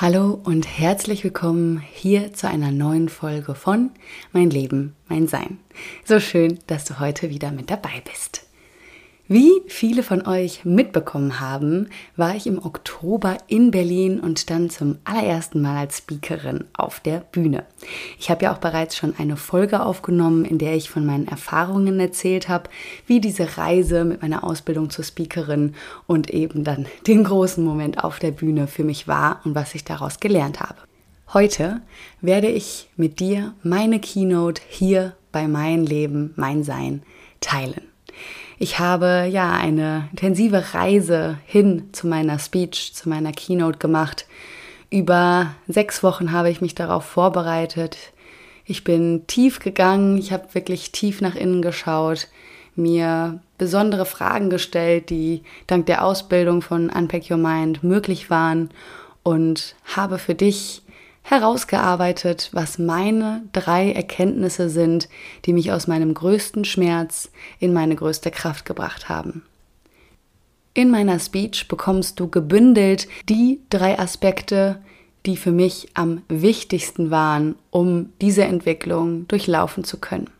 Hallo und herzlich willkommen hier zu einer neuen Folge von Mein Leben, mein Sein. So schön, dass du heute wieder mit dabei bist. Wie viele von euch mitbekommen haben, war ich im Oktober in Berlin und stand zum allerersten Mal als Speakerin auf der Bühne. Ich habe ja auch bereits schon eine Folge aufgenommen, in der ich von meinen Erfahrungen erzählt habe, wie diese Reise mit meiner Ausbildung zur Speakerin und eben dann den großen Moment auf der Bühne für mich war und was ich daraus gelernt habe. Heute werde ich mit dir meine Keynote hier bei Mein Leben, mein Sein teilen. Ich habe ja eine intensive Reise hin zu meiner Speech, zu meiner Keynote gemacht. Über sechs Wochen habe ich mich darauf vorbereitet. Ich bin tief gegangen, ich habe wirklich tief nach innen geschaut, mir besondere Fragen gestellt, die dank der Ausbildung von Unpack Your Mind möglich waren und habe für dich herausgearbeitet, was meine drei Erkenntnisse sind, die mich aus meinem größten Schmerz in meine größte Kraft gebracht haben. In meiner Speech bekommst du gebündelt die drei Aspekte, die für mich am wichtigsten waren, um diese Entwicklung durchlaufen zu können.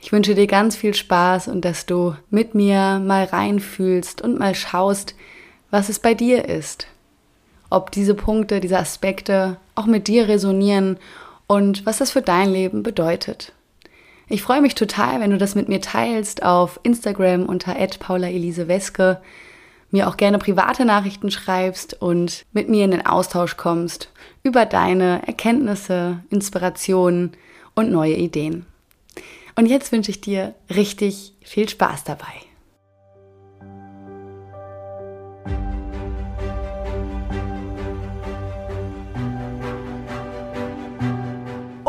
Ich wünsche dir ganz viel Spaß und dass du mit mir mal reinfühlst und mal schaust, was es bei dir ist, ob diese Punkte, diese Aspekte auch mit dir resonieren und was das für dein Leben bedeutet. Ich freue mich total, wenn du das mit mir teilst auf Instagram unter @paulaeliseweske, mir auch gerne private Nachrichten schreibst und mit mir in den Austausch kommst über deine Erkenntnisse, Inspirationen und neue Ideen. Und jetzt wünsche ich dir richtig viel Spaß dabei.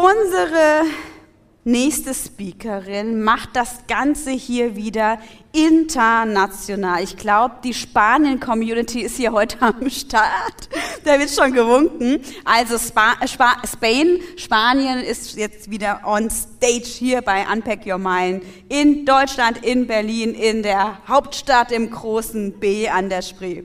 Unsere nächste Speakerin macht das Ganze hier wieder international. Ich glaube, die Spanien-Community ist hier heute am Start. Da wird schon gewunken. Also Spa Spa Spain, Spanien ist jetzt wieder on stage hier bei Unpack Your Mind in Deutschland, in Berlin, in der Hauptstadt im großen B an der Spree.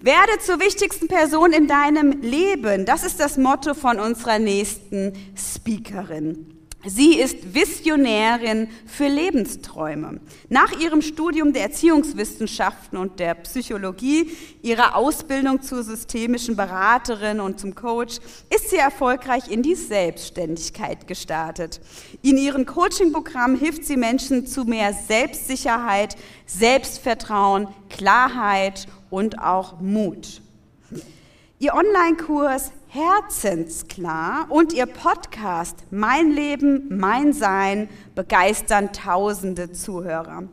Werde zur wichtigsten Person in deinem Leben. Das ist das Motto von unserer nächsten Speakerin. Sie ist Visionärin für Lebensträume. Nach ihrem Studium der Erziehungswissenschaften und der Psychologie, ihrer Ausbildung zur systemischen Beraterin und zum Coach, ist sie erfolgreich in die Selbstständigkeit gestartet. In ihrem Coachingprogramm hilft sie Menschen zu mehr Selbstsicherheit, Selbstvertrauen, Klarheit und auch Mut. Ihr Online-Kurs Herzensklar und Ihr Podcast Mein Leben, mein Sein begeistern tausende Zuhörer.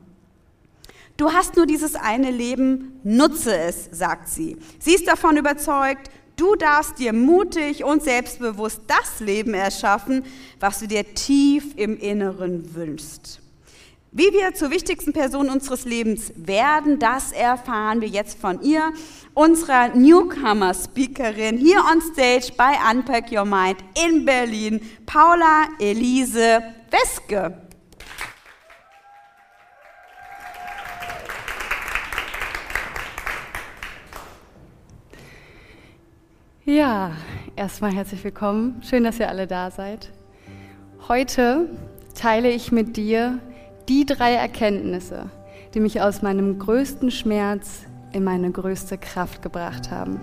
Du hast nur dieses eine Leben, nutze es, sagt sie. Sie ist davon überzeugt, du darfst dir mutig und selbstbewusst das Leben erschaffen, was du dir tief im Inneren wünschst. Wie wir zur wichtigsten Person unseres Lebens werden, das erfahren wir jetzt von ihr, unserer Newcomer-Speakerin hier on stage bei Unpack Your Mind in Berlin, Paula Elise Weske. Ja, erstmal herzlich willkommen. Schön, dass ihr alle da seid. Heute teile ich mit dir die drei Erkenntnisse, die mich aus meinem größten Schmerz in meine größte Kraft gebracht haben.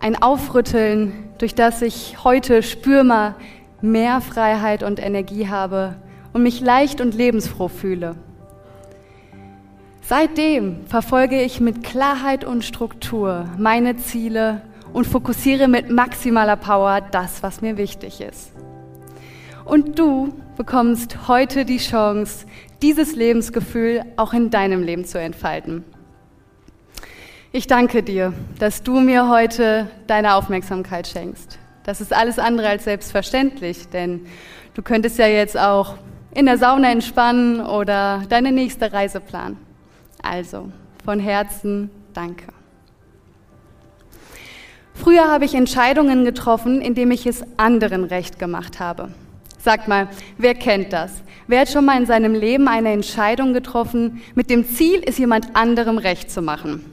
Ein Aufrütteln, durch das ich heute spürbar mehr Freiheit und Energie habe und mich leicht und lebensfroh fühle. Seitdem verfolge ich mit Klarheit und Struktur meine Ziele und fokussiere mit maximaler Power das, was mir wichtig ist. Und du bekommst heute die Chance, dieses Lebensgefühl auch in deinem Leben zu entfalten. Ich danke dir, dass du mir heute deine Aufmerksamkeit schenkst. Das ist alles andere als selbstverständlich, denn du könntest ja jetzt auch in der Sauna entspannen oder deine nächste Reise planen. Also, von Herzen danke. Früher habe ich Entscheidungen getroffen, indem ich es anderen recht gemacht habe. Sag mal, wer kennt das? Wer hat schon mal in seinem Leben eine Entscheidung getroffen mit dem Ziel, es jemand anderem recht zu machen?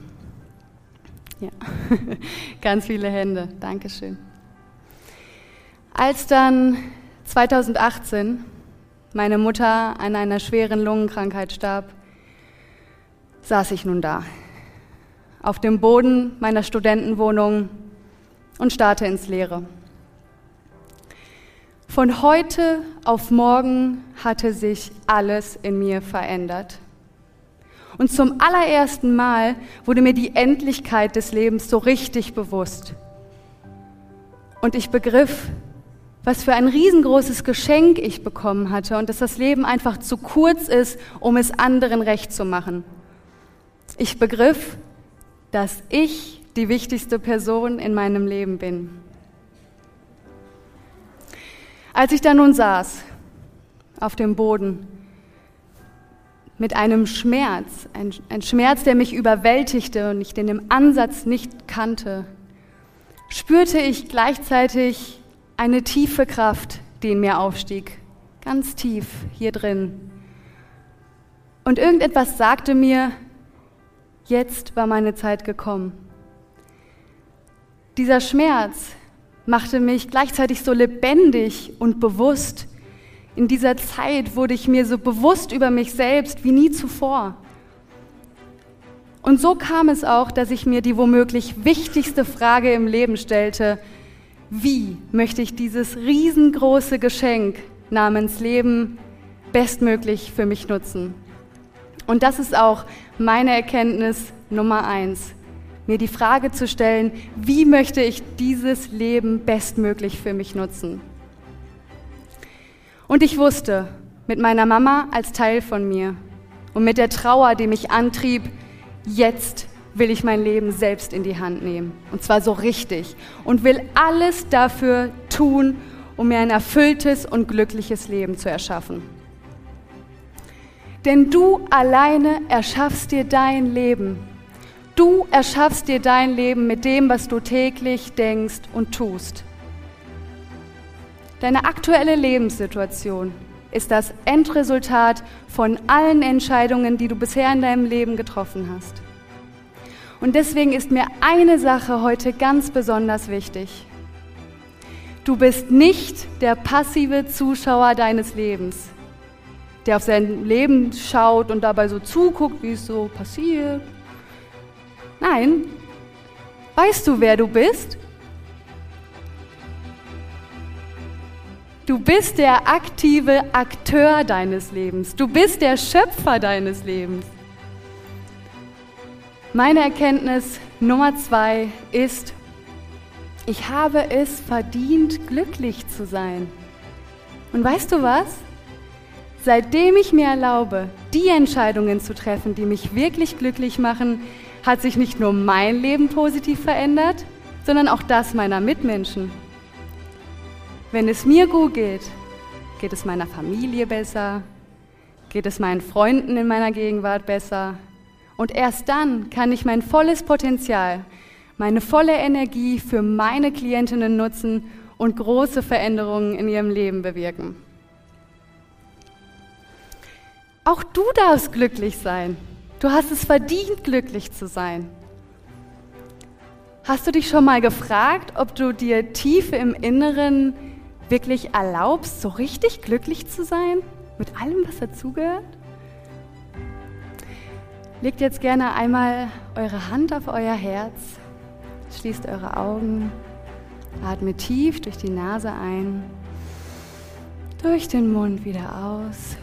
Ja, ganz viele Hände. Dankeschön. Als dann 2018 meine Mutter an einer schweren Lungenkrankheit starb, saß ich nun da, auf dem Boden meiner Studentenwohnung und starrte ins Leere. Von heute auf morgen hatte sich alles in mir verändert. Und zum allerersten Mal wurde mir die Endlichkeit des Lebens so richtig bewusst. Und ich begriff, was für ein riesengroßes Geschenk ich bekommen hatte und dass das Leben einfach zu kurz ist, um es anderen recht zu machen. Ich begriff, dass ich die wichtigste Person in meinem Leben bin. Als ich da nun saß, auf dem Boden, mit einem Schmerz, ein, ein, Schmerz, der mich überwältigte und ich den im Ansatz nicht kannte, spürte ich gleichzeitig eine tiefe Kraft, die in mir aufstieg, ganz tief hier drin. Und irgendetwas sagte mir, jetzt war meine Zeit gekommen. Dieser Schmerz machte mich gleichzeitig so lebendig und bewusst. In dieser Zeit wurde ich mir so bewusst über mich selbst wie nie zuvor. Und so kam es auch, dass ich mir die womöglich wichtigste Frage im Leben stellte, wie möchte ich dieses riesengroße Geschenk namens Leben bestmöglich für mich nutzen. Und das ist auch meine Erkenntnis Nummer eins, mir die Frage zu stellen, wie möchte ich dieses Leben bestmöglich für mich nutzen. Und ich wusste, mit meiner Mama als Teil von mir und mit der Trauer, die mich antrieb, jetzt will ich mein Leben selbst in die Hand nehmen. Und zwar so richtig. Und will alles dafür tun, um mir ein erfülltes und glückliches Leben zu erschaffen. Denn du alleine erschaffst dir dein Leben. Du erschaffst dir dein Leben mit dem, was du täglich denkst und tust. Deine aktuelle Lebenssituation ist das Endresultat von allen Entscheidungen, die du bisher in deinem Leben getroffen hast. Und deswegen ist mir eine Sache heute ganz besonders wichtig. Du bist nicht der passive Zuschauer deines Lebens, der auf sein Leben schaut und dabei so zuguckt, wie es so passiert. Nein, weißt du, wer du bist? Du bist der aktive Akteur deines Lebens. Du bist der Schöpfer deines Lebens. Meine Erkenntnis Nummer zwei ist, ich habe es verdient, glücklich zu sein. Und weißt du was? Seitdem ich mir erlaube, die Entscheidungen zu treffen, die mich wirklich glücklich machen, hat sich nicht nur mein Leben positiv verändert, sondern auch das meiner Mitmenschen. Wenn es mir gut geht, geht es meiner Familie besser, geht es meinen Freunden in meiner Gegenwart besser, und erst dann kann ich mein volles Potenzial, meine volle Energie für meine Klientinnen nutzen und große Veränderungen in ihrem Leben bewirken. Auch du darfst glücklich sein. Du hast es verdient, glücklich zu sein. Hast du dich schon mal gefragt, ob du dir tief im Inneren wirklich erlaubst, so richtig glücklich zu sein? Mit allem, was dazugehört? Legt jetzt gerne einmal eure Hand auf euer Herz, schließt eure Augen, atmet tief durch die Nase ein, durch den Mund wieder aus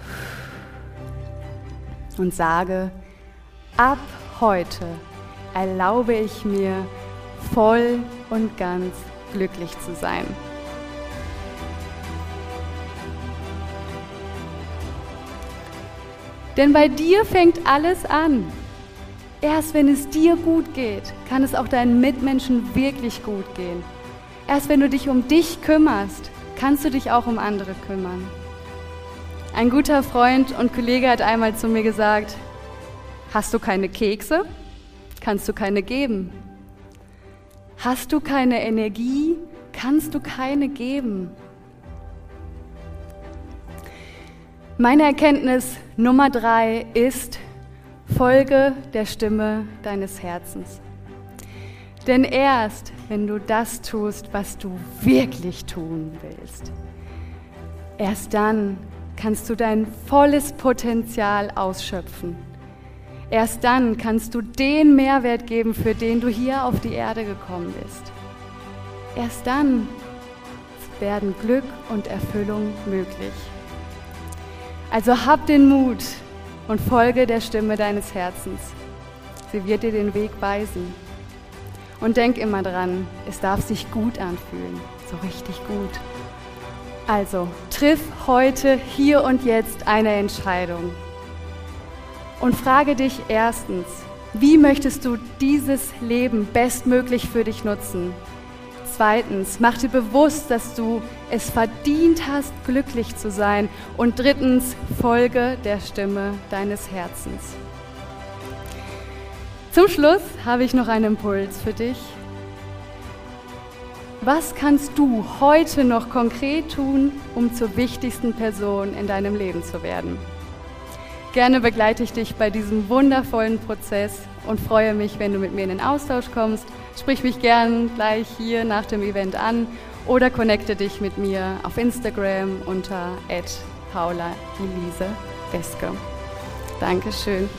und sage, ab heute erlaube ich mir voll und ganz glücklich zu sein. Denn bei dir fängt alles an. Erst wenn es dir gut geht, kann es auch deinen Mitmenschen wirklich gut gehen. Erst wenn du dich um dich kümmerst, kannst du dich auch um andere kümmern. Ein guter Freund und Kollege hat einmal zu mir gesagt, hast du keine Kekse, kannst du keine geben. Hast du keine Energie, kannst du keine geben. Meine Erkenntnis Nummer drei ist, folge der Stimme deines Herzens. Denn erst, wenn du das tust, was du wirklich tun willst, erst dann kannst du dein volles Potenzial ausschöpfen. Erst dann kannst du den Mehrwert geben, für den du hier auf die Erde gekommen bist. Erst dann werden Glück und Erfüllung möglich. Also hab den Mut und folge der Stimme deines Herzens. Sie wird dir den Weg weisen. Und denk immer dran, es darf sich gut anfühlen, so richtig gut. Also, triff heute, hier und jetzt eine Entscheidung. Und frage dich erstens, wie möchtest du dieses Leben bestmöglich für dich nutzen? Zweitens, mach dir bewusst, dass du es verdient hast, glücklich zu sein. Und drittens, folge der Stimme deines Herzens. Zum Schluss habe ich noch einen Impuls für dich. Was kannst du heute noch konkret tun, um zur wichtigsten Person in deinem Leben zu werden? Gerne begleite ich dich bei diesem wundervollen Prozess und freue mich, wenn du mit mir in den Austausch kommst. Sprich mich gern gleich hier nach dem Event an oder connecte dich mit mir auf Instagram unter paula Elise Beske. Dankeschön.